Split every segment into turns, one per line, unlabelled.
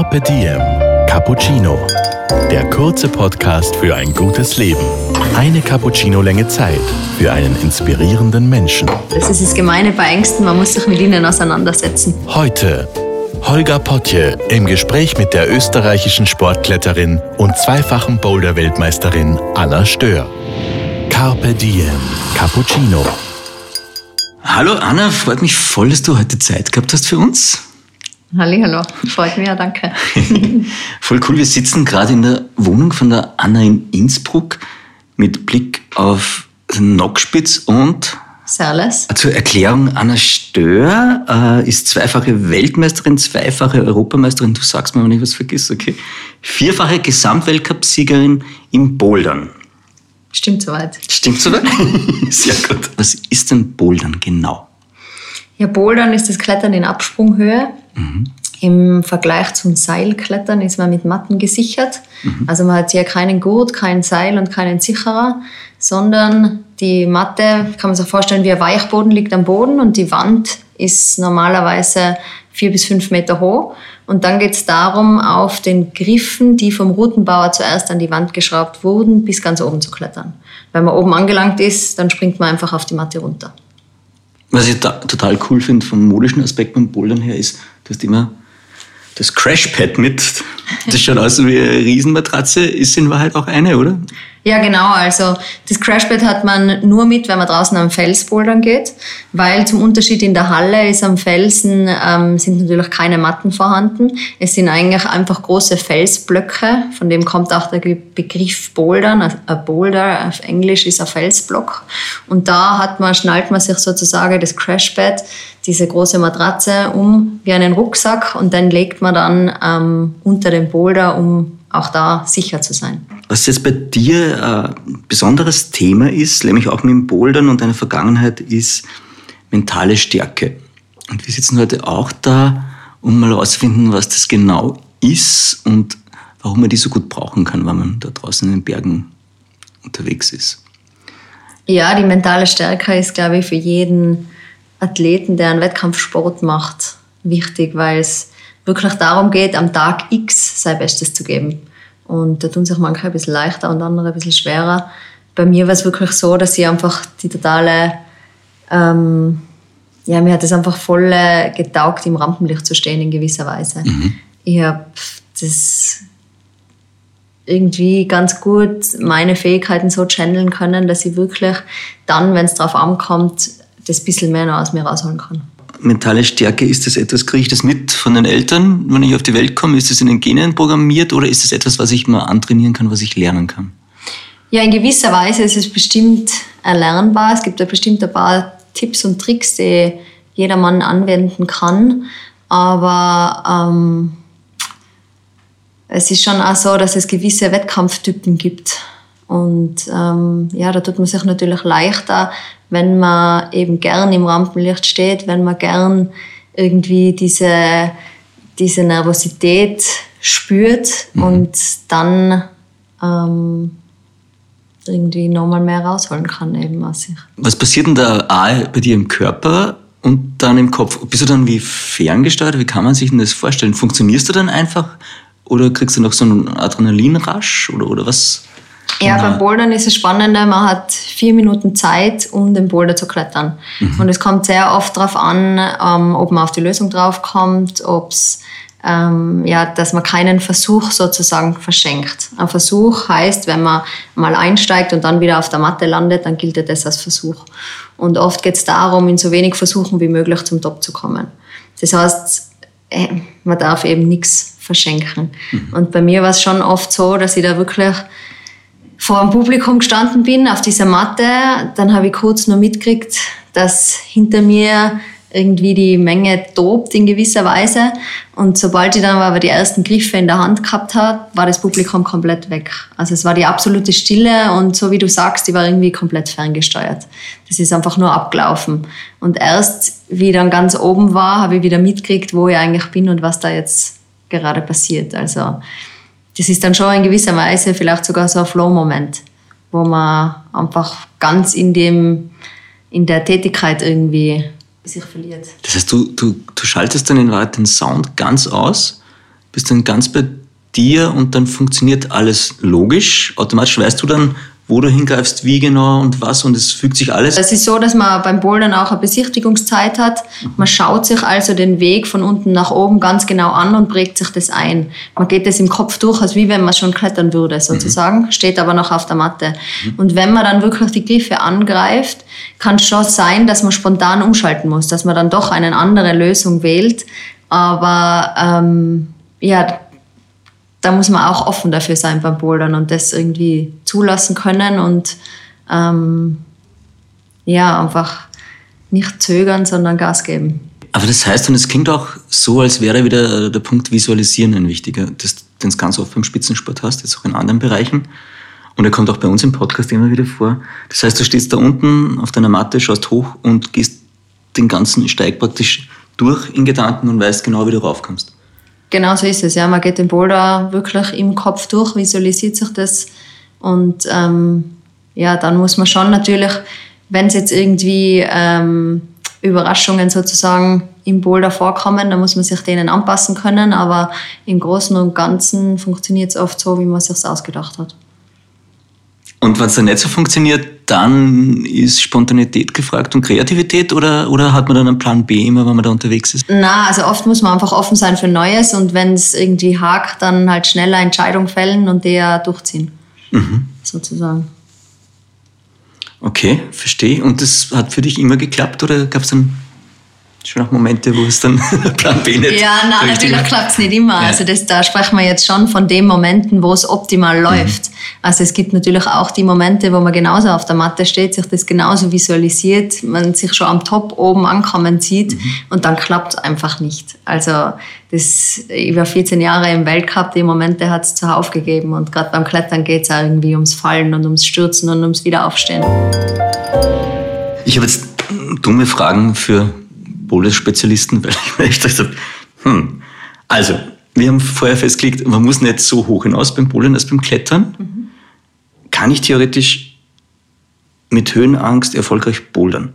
Carpe Diem Cappuccino. Der kurze Podcast für ein gutes Leben. Eine Cappuccino-Länge Zeit für einen inspirierenden Menschen.
Das ist das Gemeine bei Ängsten, man muss sich mit ihnen auseinandersetzen.
Heute Holger Potje im Gespräch mit der österreichischen Sportkletterin und zweifachen Boulder-Weltmeisterin Anna Stör. Carpe Diem Cappuccino.
Hallo Anna, freut mich voll, dass du heute Zeit gehabt hast für uns.
Hallo, freut mich ja, danke.
voll cool, wir sitzen gerade in der Wohnung von der Anna in Innsbruck mit Blick auf den Nockspitz und
Serles.
Zur Erklärung, Anna Stör äh, ist zweifache Weltmeisterin, zweifache Europameisterin, du sagst mir, wenn ich was vergiss, okay. Vierfache Gesamtweltcupsiegerin im Bouldern.
Stimmt soweit.
Stimmt soweit? Sehr gut. Was ist denn Bouldern genau?
Ja, Bouldern ist das Klettern in Absprunghöhe. Mhm. Im Vergleich zum Seilklettern ist man mit Matten gesichert. Mhm. Also man hat hier keinen Gurt, kein Seil und keinen Sicherer, sondern die Matte, kann man sich vorstellen, wie ein Weichboden liegt am Boden und die Wand ist normalerweise vier bis fünf Meter hoch. Und dann geht es darum, auf den Griffen, die vom Routenbauer zuerst an die Wand geschraubt wurden, bis ganz oben zu klettern. Wenn man oben angelangt ist, dann springt man einfach auf die Matte runter.
Was ich total cool finde vom modischen Aspekt beim Bouldern her ist, du hast immer das Crashpad mit. Das schaut aus wie eine Riesenmatratze, ist in Wahrheit auch eine, oder?
Ja, genau. Also das Crashpad hat man nur mit, wenn man draußen am Fels bouldern geht, weil zum Unterschied in der Halle ist am Felsen ähm, sind natürlich keine Matten vorhanden. Es sind eigentlich einfach große Felsblöcke, von dem kommt auch der Begriff Bouldern. Ein Boulder auf Englisch ist ein Felsblock. Und da hat man, schnallt man sich sozusagen das Crashpad, diese große Matratze um wie einen Rucksack und dann legt man dann ähm, unter den Boulder, um auch da sicher zu sein.
Was jetzt bei dir ein besonderes Thema ist, nämlich auch mit dem Bouldern und deiner Vergangenheit, ist mentale Stärke. Und wir sitzen heute auch da, um mal herauszufinden, was das genau ist und warum man die so gut brauchen kann, wenn man da draußen in den Bergen unterwegs ist.
Ja, die mentale Stärke ist, glaube ich, für jeden Athleten, der einen Wettkampfsport macht, wichtig, weil es wirklich darum geht, am Tag X sein Bestes zu geben. Und da tun sich manche ein bisschen leichter und andere ein bisschen schwerer. Bei mir war es wirklich so, dass ich einfach die totale, ähm, ja, mir hat es einfach voll äh, getaugt, im Rampenlicht zu stehen in gewisser Weise. Mhm. Ich habe das irgendwie ganz gut meine Fähigkeiten so channeln können, dass ich wirklich dann, wenn es darauf ankommt, das bisschen mehr noch aus mir rausholen kann
mentale Stärke, ist das etwas, kriege ich das mit von den Eltern, wenn ich auf die Welt komme? Ist das in den Genen programmiert oder ist das etwas, was ich mal antrainieren kann, was ich lernen kann?
Ja, in gewisser Weise ist es bestimmt erlernbar. Es gibt ja bestimmt ein paar Tipps und Tricks, die jeder Mann anwenden kann. Aber ähm, es ist schon auch so, dass es gewisse Wettkampftypen gibt. Und ähm, ja, da tut man sich natürlich leichter, wenn man eben gern im Rampenlicht steht, wenn man gern irgendwie diese, diese Nervosität spürt mhm. und dann ähm, irgendwie nochmal mehr rausholen kann eben aus sich.
Was passiert denn da bei dir im Körper und dann im Kopf? Bist du dann wie ferngesteuert? Wie kann man sich denn das vorstellen? Funktionierst du dann einfach oder kriegst du noch so einen Adrenalinrasch oder, oder was?
Ja, beim Bouldern ist es spannender, man hat vier Minuten Zeit, um den Boulder zu klettern. Mhm. Und es kommt sehr oft darauf an, ähm, ob man auf die Lösung draufkommt, ob's ähm, ja, dass man keinen Versuch sozusagen verschenkt. Ein Versuch heißt, wenn man mal einsteigt und dann wieder auf der Matte landet, dann gilt das als Versuch. Und oft geht es darum, in so wenig Versuchen wie möglich zum Top zu kommen. Das heißt, äh, man darf eben nichts verschenken. Mhm. Und bei mir war es schon oft so, dass ich da wirklich vor dem Publikum gestanden bin, auf dieser Matte. Dann habe ich kurz nur mitgekriegt, dass hinter mir irgendwie die Menge tobt in gewisser Weise. Und sobald ich dann aber die ersten Griffe in der Hand gehabt habe, war das Publikum komplett weg. Also es war die absolute Stille und so wie du sagst, die war irgendwie komplett ferngesteuert. Das ist einfach nur abgelaufen. Und erst, wie ich dann ganz oben war, habe ich wieder mitgekriegt, wo ich eigentlich bin und was da jetzt gerade passiert. Also das ist dann schon in gewisser Weise vielleicht sogar so ein Flow-Moment, wo man einfach ganz in dem, in der Tätigkeit irgendwie sich verliert.
Das heißt, du, du, du schaltest dann in Wahrheit den Sound ganz aus, bist dann ganz bei dir und dann funktioniert alles logisch. Automatisch weißt du dann, wo du hingreifst, wie genau und was und es fügt sich alles.
Es ist so, dass man beim Bouldern auch eine Besichtigungszeit hat. Man schaut sich also den Weg von unten nach oben ganz genau an und prägt sich das ein. Man geht das im Kopf durch, als wie wenn man schon klettern würde sozusagen, mhm. steht aber noch auf der Matte. Mhm. Und wenn man dann wirklich die Griffe angreift, kann es schon sein, dass man spontan umschalten muss, dass man dann doch eine andere Lösung wählt. Aber ähm, ja, da muss man auch offen dafür sein beim Bouldern und das irgendwie zulassen können und ähm, ja, einfach nicht zögern, sondern Gas geben.
Aber das heißt, und es klingt auch so, als wäre wieder der Punkt Visualisieren ein wichtiger, den es ganz oft beim Spitzensport hast, jetzt auch in anderen Bereichen. Und er kommt auch bei uns im Podcast immer wieder vor. Das heißt, du stehst da unten auf deiner Matte, schaust hoch und gehst den ganzen Steig praktisch durch in Gedanken und weißt genau, wie du raufkommst.
Genau so ist es, ja. Man geht den Boulder wirklich im Kopf durch, visualisiert sich das und ähm, ja, dann muss man schon natürlich, wenn es jetzt irgendwie ähm, Überraschungen sozusagen im Boulder vorkommen, dann muss man sich denen anpassen können, aber im Großen und Ganzen funktioniert es oft so, wie man sich ausgedacht hat.
Und wenn es dann nicht so funktioniert, dann ist Spontanität gefragt und Kreativität oder, oder hat man dann einen Plan B immer, wenn man da unterwegs ist?
Na, also oft muss man einfach offen sein für Neues und wenn es irgendwie hakt, dann halt schneller Entscheidungen fällen und der durchziehen. Mhm. Sozusagen.
Okay, verstehe. Und das hat für dich immer geklappt oder gab es dann schon auch Momente, wo es dann Plan B nicht
Ja, nein, natürlich klappt es nicht immer. Ja. Also das, da sprechen wir jetzt schon von den Momenten, wo es optimal mhm. läuft. Also es gibt natürlich auch die Momente, wo man genauso auf der Matte steht, sich das genauso visualisiert, man sich schon am Top oben ankommen sieht mhm. und dann klappt es einfach nicht. Also das über 14 Jahre im Weltcup, die Momente hat es zuhauf gegeben und gerade beim Klettern geht es irgendwie ums Fallen und ums Stürzen und ums Wiederaufstehen.
Ich habe jetzt dumme Fragen für Boulder-Spezialisten, weil ich mir echt gesagt habe, hm, also, wir haben vorher festgelegt, man muss nicht so hoch hinaus beim Bouldern als beim Klettern. Mhm. Kann ich theoretisch mit Höhenangst erfolgreich bouldern?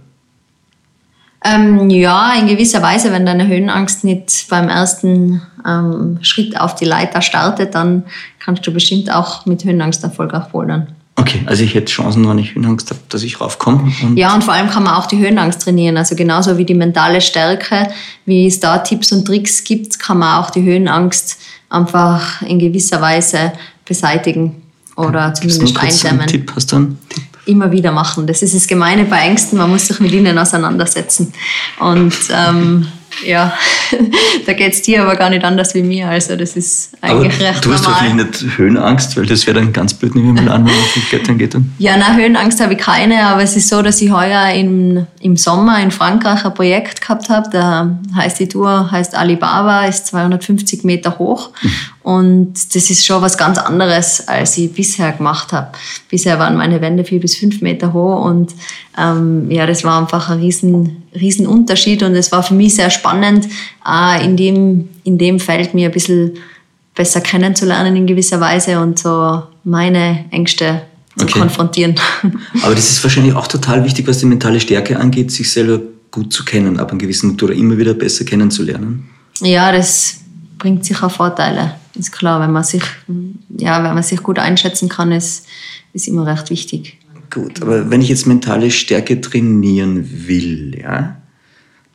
Ähm, ja, in gewisser Weise, wenn deine Höhenangst nicht beim ersten ähm, Schritt auf die Leiter startet, dann kannst du bestimmt auch mit Höhenangst erfolgreich bouldern.
Okay, also ich hätte Chancen, wenn ich Höhenangst habe, dass ich raufkomme.
Und ja, und vor allem kann man auch die Höhenangst trainieren. Also genauso wie die mentale Stärke, wie es da Tipps und Tricks gibt, kann man auch die Höhenangst einfach in gewisser Weise beseitigen oder zumindest eindämmen.
Tipp? Hast du einen Tipp?
Immer wieder machen. Das ist das Gemeine bei Ängsten, man muss sich mit ihnen auseinandersetzen. Und ähm, ja, da geht es dir aber gar nicht anders wie mir. Also das ist eigentlich aber recht
Du hast wahrscheinlich nicht Höhenangst, weil das wäre dann ganz blöd, nehmen wir mal an, wenn man auf Klettern geht. Dann.
Ja, nein, Höhenangst habe ich keine, aber es ist so, dass ich heuer im, im Sommer in Frankreich ein Projekt gehabt habe. Da heißt die Tour, heißt Alibaba, ist 250 Meter hoch. Und das ist schon was ganz anderes, als ich bisher gemacht habe. Bisher waren meine Wände vier bis fünf Meter hoch und ähm, ja, das war einfach ein riesen, riesen Unterschied und es war für mich sehr spannend, äh, in, dem, in dem Feld mir ein bisschen besser kennenzulernen in gewisser Weise und so meine Ängste zu okay. konfrontieren.
Aber das ist wahrscheinlich auch total wichtig, was die mentale Stärke angeht, sich selber gut zu kennen, ab einem gewissen oder immer wieder besser kennenzulernen.
Ja, das bringt sicher Vorteile. Ist klar, wenn man sich, ja, wenn man sich gut einschätzen kann, ist, ist immer recht wichtig.
Gut, aber wenn ich jetzt mentale Stärke trainieren will, ja,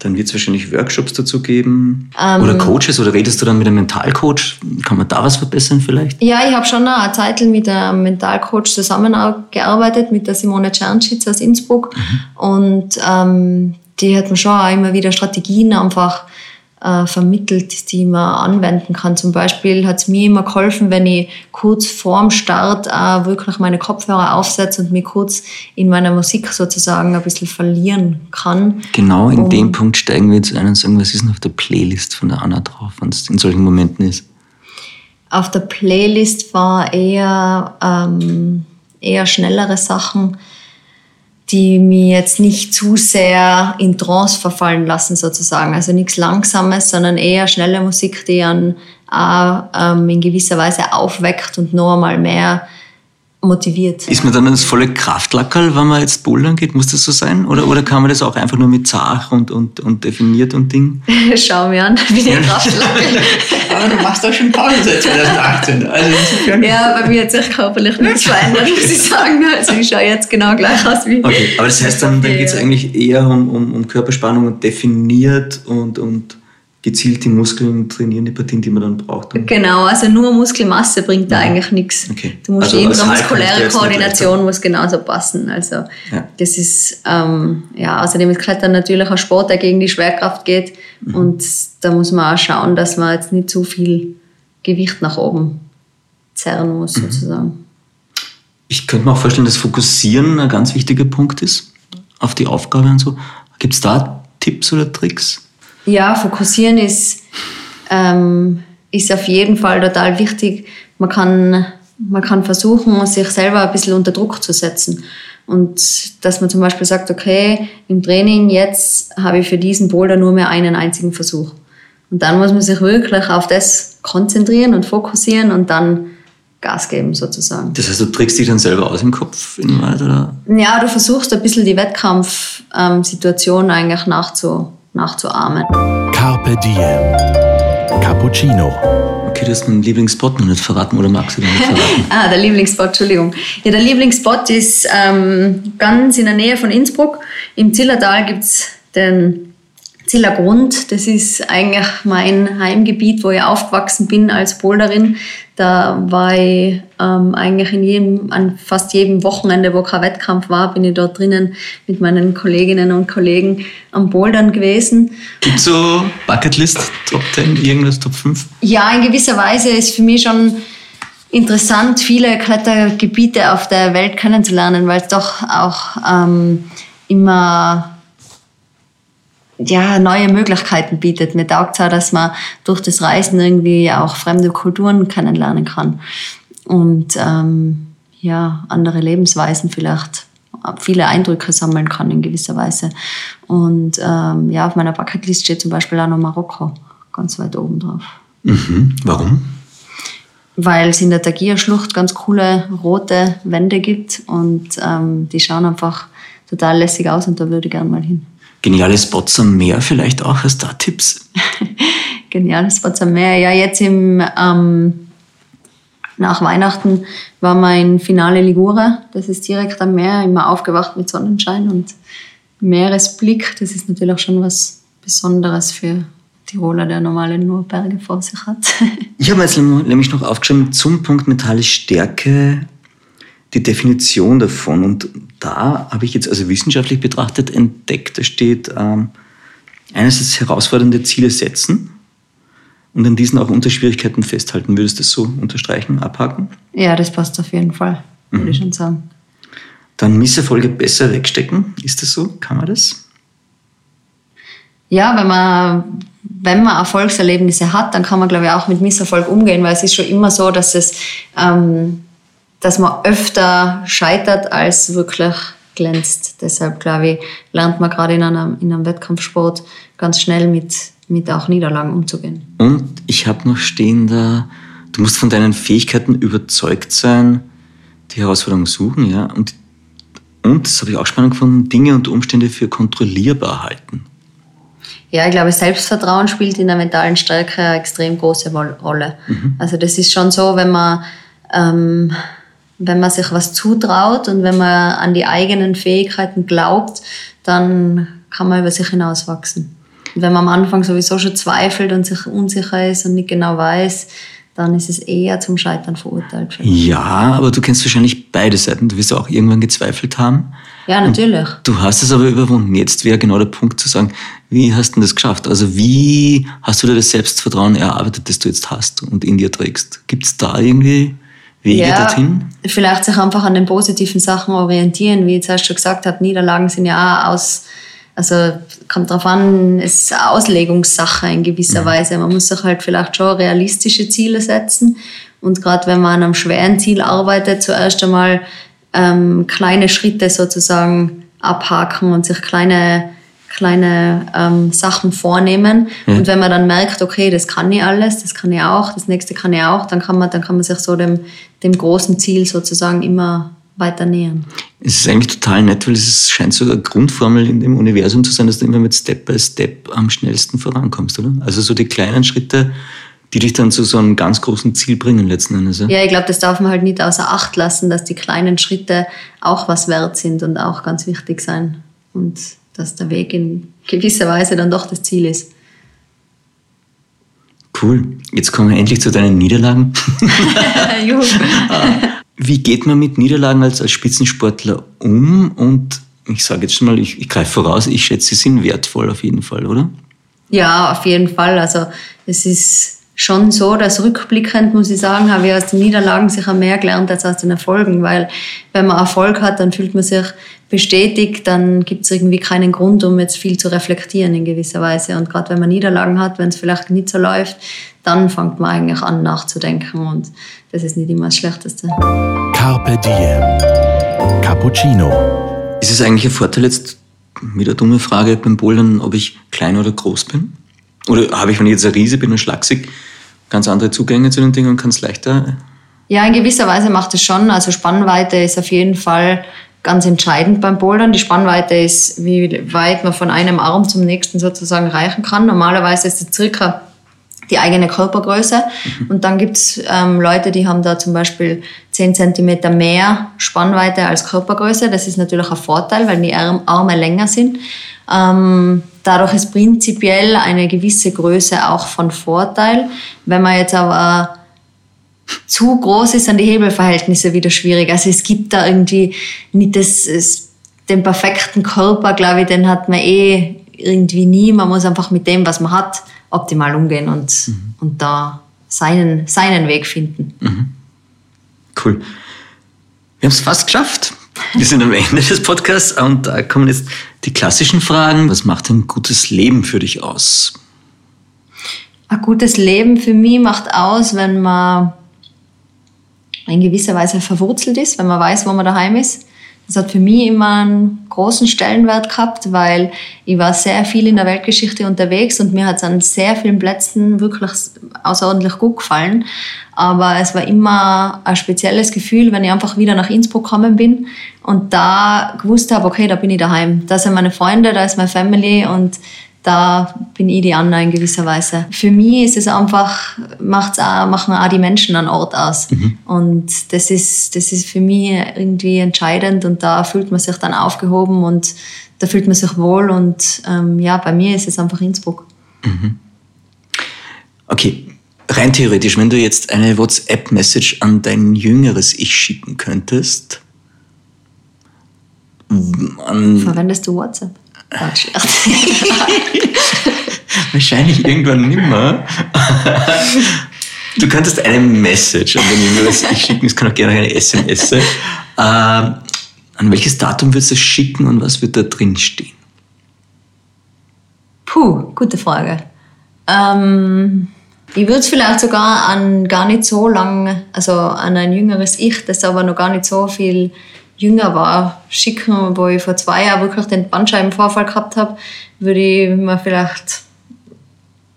dann wird es wahrscheinlich Workshops dazu geben ähm, oder Coaches oder redest du dann mit einem Mentalcoach? Kann man da was verbessern vielleicht?
Ja, ich habe schon eine Zeit mit einem Mentalcoach zusammengearbeitet, mit der Simone Czernschitz aus Innsbruck. Mhm. Und ähm, die hat mir schon auch immer wieder Strategien einfach äh, vermittelt, die man anwenden kann. Zum Beispiel hat es mir immer geholfen, wenn ich kurz vorm Start äh, wirklich meine Kopfhörer aufsetze und mich kurz in meiner Musik sozusagen ein bisschen verlieren kann.
Genau in um, dem Punkt steigen wir jetzt ein und sagen, was ist denn auf der Playlist von der Anna drauf, wenn es in solchen Momenten ist?
Auf der Playlist war eher, ähm, eher schnellere Sachen die mir jetzt nicht zu sehr in Trance verfallen lassen sozusagen. Also nichts Langsames, sondern eher schnelle Musik, die einen auch, ähm, in gewisser Weise aufweckt und noch einmal mehr motiviert.
Ist man dann das volle Kraftlackerl, wenn man jetzt bouldern geht? Muss das so sein? Oder, oder kann man das auch einfach nur mit Zach und, und, und definiert und Ding?
Schau mir an, wie der Kraftlackerl.
Aber du machst doch schon Pause seit 2018. Also
ja, bei mir hat sich körperlich nichts verändert, muss ich sagen. Also ich schaue jetzt genau gleich aus wie...
Okay, aber das heißt dann, dann geht es eigentlich eher um, um, um Körperspannung und definiert und... und gezielt die Muskeln trainieren, die Partien, die man dann braucht.
Genau, also nur Muskelmasse bringt da eigentlich nichts.
Okay.
Du musst
Also
die
als
intramuskuläre
Halbkräfte
Koordination muss genauso passen. Also
Ja.
das ist, ähm, ja, außerdem ist Klettern natürlich ein Sport, der gegen die Schwerkraft geht
Mhm.
und da muss man auch schauen, dass man jetzt nicht zu viel Gewicht nach oben zerren muss
Mhm.
sozusagen.
Ich könnte mir auch vorstellen, dass Fokussieren ein ganz wichtiger Punkt ist auf die Aufgabe und so. Gibt es da Tipps oder Tricks?
Ja, fokussieren ist, ähm, ist auf jeden Fall total wichtig. Man kann, man kann versuchen, sich selber ein bisschen unter Druck zu setzen. Und dass man zum Beispiel sagt, okay, im Training jetzt habe ich für diesen Boulder nur mehr einen einzigen Versuch. Und dann muss man sich wirklich auf das konzentrieren und fokussieren und dann Gas geben sozusagen.
Das heißt, du trickst dich dann selber aus im Kopf in Wahrheit, oder?
Ja, du versuchst ein bisschen die Wettkampfsituation eigentlich nachzu, nachzuahmen.
Carpe Diem. Cappuccino.
Okay, du hast meinen Lieblingsspot noch nicht verraten oder magst du den nicht verraten?
Ah, der Lieblingsspot, Entschuldigung. Ja, der Lieblingsspot ist ähm, ganz in der Nähe von Innsbruck. Im Zillertal gibt es den Zillergrund. Das ist eigentlich mein Heimgebiet, wo ich aufgewachsen bin als Boulderin. Da war ich ähm, eigentlich in jedem, an fast jedem Wochenende, wo kein Wettkampf war, bin ich dort drinnen mit meinen Kolleginnen und Kollegen am Bouldern gewesen.
Gibt so Bucketlist, Top 10, irgendwas, Top 5?
Ja, in gewisser Weise ist für mich schon interessant, viele Klettergebiete auf der Welt kennenzulernen, weil es doch auch ähm, immer ja, neue Möglichkeiten bietet. Mir taugt es auch, dass man durch das Reisen irgendwie auch fremde Kulturen kennenlernen kann und ähm, ja, andere Lebensweisen vielleicht viele Eindrücke sammeln kann in gewisser Weise. Und ähm, ja, auf meiner Bucketlist steht zum Beispiel auch noch Marokko ganz weit oben drauf
Mhm. Warum?
weil es in der Tagia-Schlucht ganz coole rote Wände gibt und ähm, die schauen einfach total lässig aus und da würde ich gerne mal hin.
Geniale Spots am Meer vielleicht auch, hast du da Tipps?
Geniales Spots am Meer. Ja, jetzt im, ähm, nach Weihnachten war mein Finale Ligure. Das ist direkt am Meer, immer aufgewacht mit Sonnenschein und Meeresblick. Das ist natürlich auch schon was Besonderes für Tiroler, der normale nur Berge vor sich hat.
Ich habe jetzt nämlich noch aufgeschrieben, zum Punkt mentale Stärke, die Definition davon. Und da habe ich jetzt also wissenschaftlich betrachtet entdeckt, da steht ähm, einerseits herausfordernde Ziele setzen und an diesen auch unter Schwierigkeiten festhalten. Würdest du das so unterstreichen, abhaken?
ja, das passt auf jeden Fall, würde ich schon sagen.
Dann Misserfolge besser wegstecken. Ist das so? Kann man das?
ja, wenn man, wenn man Erfolgserlebnisse hat, dann kann man, glaube ich, auch mit Misserfolg umgehen, weil es ist schon immer so, dass es, ähm, dass man öfter scheitert als wirklich glänzt. Deshalb, glaube ich, lernt man gerade in einem, in einem Wettkampfsport ganz schnell mit, mit auch Niederlagen umzugehen.
Und ich habe noch stehen da, du musst von deinen Fähigkeiten überzeugt sein, die Herausforderung suchen, ja. Und, und das habe ich auch spannend gefunden, Dinge und Umstände für kontrollierbar halten.
Ja, ich glaube, Selbstvertrauen spielt in der mentalen Stärke eine extrem große Rolle. Also das ist schon so, wenn man, ähm, wenn man sich was zutraut und wenn man an die eigenen Fähigkeiten glaubt, dann kann man über sich hinauswachsen. Und wenn man am Anfang sowieso schon zweifelt und sich unsicher ist und nicht genau weiß, dann ist es eher zum Scheitern verurteilt.
Ja, aber du kennst wahrscheinlich beide Seiten. Du wirst auch irgendwann gezweifelt haben.
Ja, natürlich.
Du hast es aber überwunden. Jetzt wäre genau der Punkt zu sagen, wie hast du das geschafft? Also wie hast du dir das Selbstvertrauen erarbeitet, das du jetzt hast und in dir trägst? Gibt es da irgendwie Wege dorthin?
Vielleicht sich einfach an den positiven Sachen orientieren, wie ich jetzt erst schon gesagt habe, Niederlagen sind ja auch aus, also kommt drauf an, es ist eine Auslegungssache in gewisser Weise. Man muss sich halt vielleicht schon realistische Ziele setzen und gerade wenn man an einem schweren Ziel arbeitet, zuerst einmal ähm, kleine Schritte sozusagen abhaken und sich kleine kleine ähm, Sachen vornehmen. Ja. Und wenn man dann merkt, okay, das kann ich alles, das kann ich auch, das nächste kann ich auch, dann kann man, dann kann man sich so dem, dem großen Ziel sozusagen immer weiter nähern.
Es ist eigentlich total nett, weil es scheint so eine Grundformel in dem Universum zu sein, dass du immer mit Step by Step am schnellsten vorankommst, oder? Also so die kleinen Schritte, die dich dann zu so einem ganz großen Ziel bringen letzten Endes.
Ja, ja ich glaube, das darf man halt nicht außer Acht lassen, dass die kleinen Schritte auch was wert sind und auch ganz wichtig sein. Und dass der Weg in gewisser Weise dann doch das Ziel ist.
Cool. Jetzt kommen wir endlich zu deinen Niederlagen. Wie geht man mit Niederlagen als, als Spitzensportler um? Und ich sage jetzt schon mal, ich, ich greife voraus, ich schätze, sie sind wertvoll auf jeden Fall, oder?
Ja, auf jeden Fall. Also es ist schon so, dass rückblickend, muss ich sagen, habe ich aus den Niederlagen sicher mehr gelernt als aus den Erfolgen, weil wenn man Erfolg hat, dann fühlt man sich bestätigt, dann gibt es irgendwie keinen Grund, um jetzt viel zu reflektieren in gewisser Weise. Und gerade wenn man Niederlagen hat, wenn es vielleicht nicht so läuft, dann fängt man eigentlich an nachzudenken und das ist nicht immer das Schlechteste.
Carpe Diem. Cappuccino.
Ist es eigentlich ein Vorteil jetzt, mit der dumme Frage beim Bouldern, ob ich klein oder groß bin? Oder habe ich, wenn ich jetzt ein Riese bin und schlaksig, ganz andere Zugänge zu den Dingen und kann es leichter?
Ja, in gewisser Weise macht es schon. Also Spannweite ist auf jeden Fall ganz entscheidend beim Bouldern. Die Spannweite ist, wie weit man von einem Arm zum nächsten sozusagen reichen kann. Normalerweise ist es circa die eigene Körpergröße. Mhm. Und dann gibt es ähm, Leute, die haben da zum Beispiel 10 cm mehr Spannweite als Körpergröße. Das ist natürlich ein Vorteil, weil die Arme länger sind. Ähm, dadurch ist prinzipiell eine gewisse Größe auch von Vorteil. Wenn man jetzt aber zu groß ist, sind die Hebelverhältnisse wieder schwierig. Also es gibt da irgendwie nicht das, das den perfekten Körper, glaube ich, den hat man eh irgendwie nie. Man muss einfach mit dem, was man hat, optimal umgehen und, mhm. und da seinen, seinen Weg finden. Mhm.
Cool. Wir haben es fast geschafft. Wir sind am Ende des Podcasts und da kommen jetzt die klassischen Fragen. Was macht ein gutes Leben für dich aus?
Ein gutes Leben für mich macht aus, wenn man in gewisser Weise verwurzelt ist, wenn man weiß, wo man daheim ist. Das hat für mich immer einen großen Stellenwert gehabt, weil ich war sehr viel in der Weltgeschichte unterwegs und mir hat es an sehr vielen Plätzen wirklich außerordentlich gut gefallen. Aber es war immer ein spezielles Gefühl, wenn ich einfach wieder nach Innsbruck gekommen bin und da gewusst habe, okay, da bin ich daheim. Da sind meine Freunde, da ist meine Family und da bin ich die Anna in gewisser Weise. Für mich ist es einfach, macht's auch, machen auch die Menschen an Ort aus. Mhm. Und das ist, das ist für mich irgendwie entscheidend und da fühlt man sich dann aufgehoben und da fühlt man sich wohl und ähm, ja, bei mir ist es einfach Innsbruck. Mhm.
Okay, rein theoretisch, wenn du jetzt eine WhatsApp-Message an dein jüngeres Ich schicken könntest,
Verwendest du WhatsApp? Schlecht.
Wahrscheinlich irgendwann nimmer. Du könntest eine Message an den Jüngeres Ich schicken, es kann auch gerne eine SMS sein. Äh, an welches Datum würdest du es schicken und was wird da drin stehen?
Puh, gute Frage. Ähm, ich würde es vielleicht sogar an gar nicht so lang, also an ein jüngeres Ich, das aber noch gar nicht so viel jünger war, schicken, wo ich vor zwei Jahren wirklich den Bandscheibenvorfall gehabt habe, würde ich mir vielleicht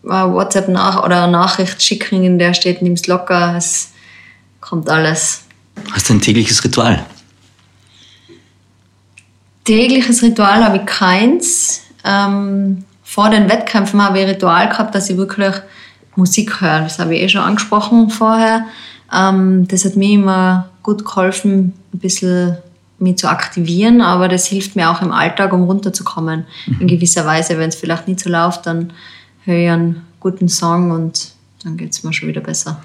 eine WhatsApp nach oder eine Nachricht schicken, in der steht, nimm's locker, es kommt alles.
Hast du ein tägliches Ritual?
Tägliches Ritual habe ich keins. Ähm, vor den Wettkämpfen habe ich ein Ritual gehabt, dass ich wirklich Musik höre. Das habe ich eh schon angesprochen vorher. Ähm, das hat mir immer gut geholfen, ein bisschen mich zu aktivieren, aber das hilft mir auch im Alltag, um runterzukommen. Mhm. In gewisser Weise, wenn es vielleicht nicht so läuft, dann höre ich einen guten Song und dann geht es mir schon wieder besser.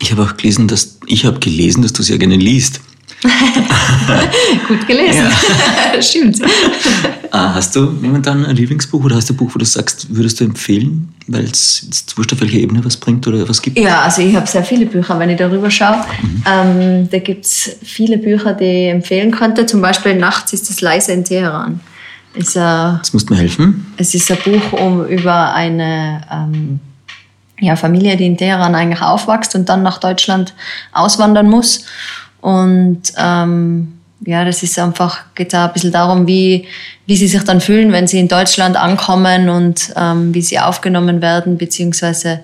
Ich habe auch gelesen, dass ich habe gelesen, dass du sehr gerne liest.
Gut gelesen. Stimmt.
Ah, hast du momentan ein Lieblingsbuch oder hast du ein Buch, wo du sagst, würdest du empfehlen, weil es jetzt wurscht auf welcher Ebene was bringt oder was gibt?
Ja, also ich habe sehr viele Bücher, wenn ich darüber schaue. Mhm. Ähm, da gibt es viele Bücher, die ich empfehlen könnte. Zum Beispiel Nachts ist es leise in Teheran.
Ist, äh, das muss mir helfen.
Es ist ein Buch um, über eine ähm, ja, Familie, die in Teheran eigentlich aufwächst und dann nach Deutschland auswandern muss. Und ähm, ja, das ist einfach, geht da ein bisschen darum, wie, wie sie sich dann fühlen, wenn sie in Deutschland ankommen und ähm, wie sie aufgenommen werden, beziehungsweise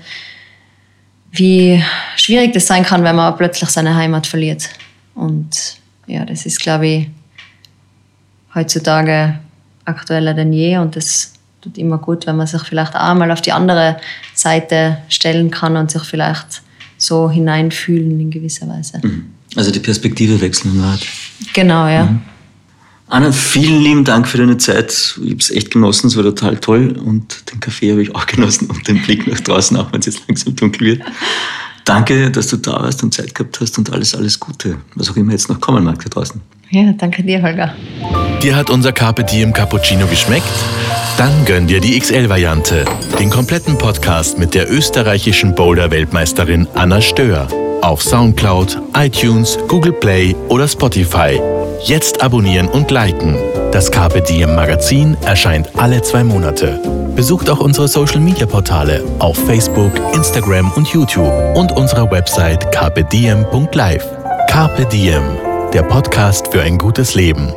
wie schwierig das sein kann, wenn man plötzlich seine Heimat verliert. Und ja, das ist, glaube ich, heutzutage aktueller denn je und das tut immer gut, wenn man sich vielleicht auch mal auf die andere Seite stellen kann und sich vielleicht so hineinfühlen in gewisser Weise.
Mhm. Also die Perspektive wechseln wird.
Genau, ja. Mhm.
Anna, vielen lieben Dank für deine Zeit. Ich habe es echt genossen, es war total toll. Und den Kaffee habe ich auch genossen und den Blick nach draußen, auch wenn es jetzt langsam dunkel wird. Danke, dass du da warst und Zeit gehabt hast und alles, alles Gute, was auch immer jetzt noch kommen mag da draußen.
Ja, danke dir, Holger.
Dir hat unser Carpe Diem Cappuccino geschmeckt? Dann gönn dir die XL-Variante. Den kompletten Podcast mit der österreichischen Boulder-Weltmeisterin Anna Stöhr. Auf Soundcloud, iTunes, Google Play oder Spotify. Jetzt abonnieren und liken. Das Carpe Diem Magazin erscheint alle zwei Monate. Besucht auch unsere Social Media Portale auf Facebook, Instagram und YouTube und unsere Website carpediem.live. Carpe Diem, der Podcast für ein gutes Leben.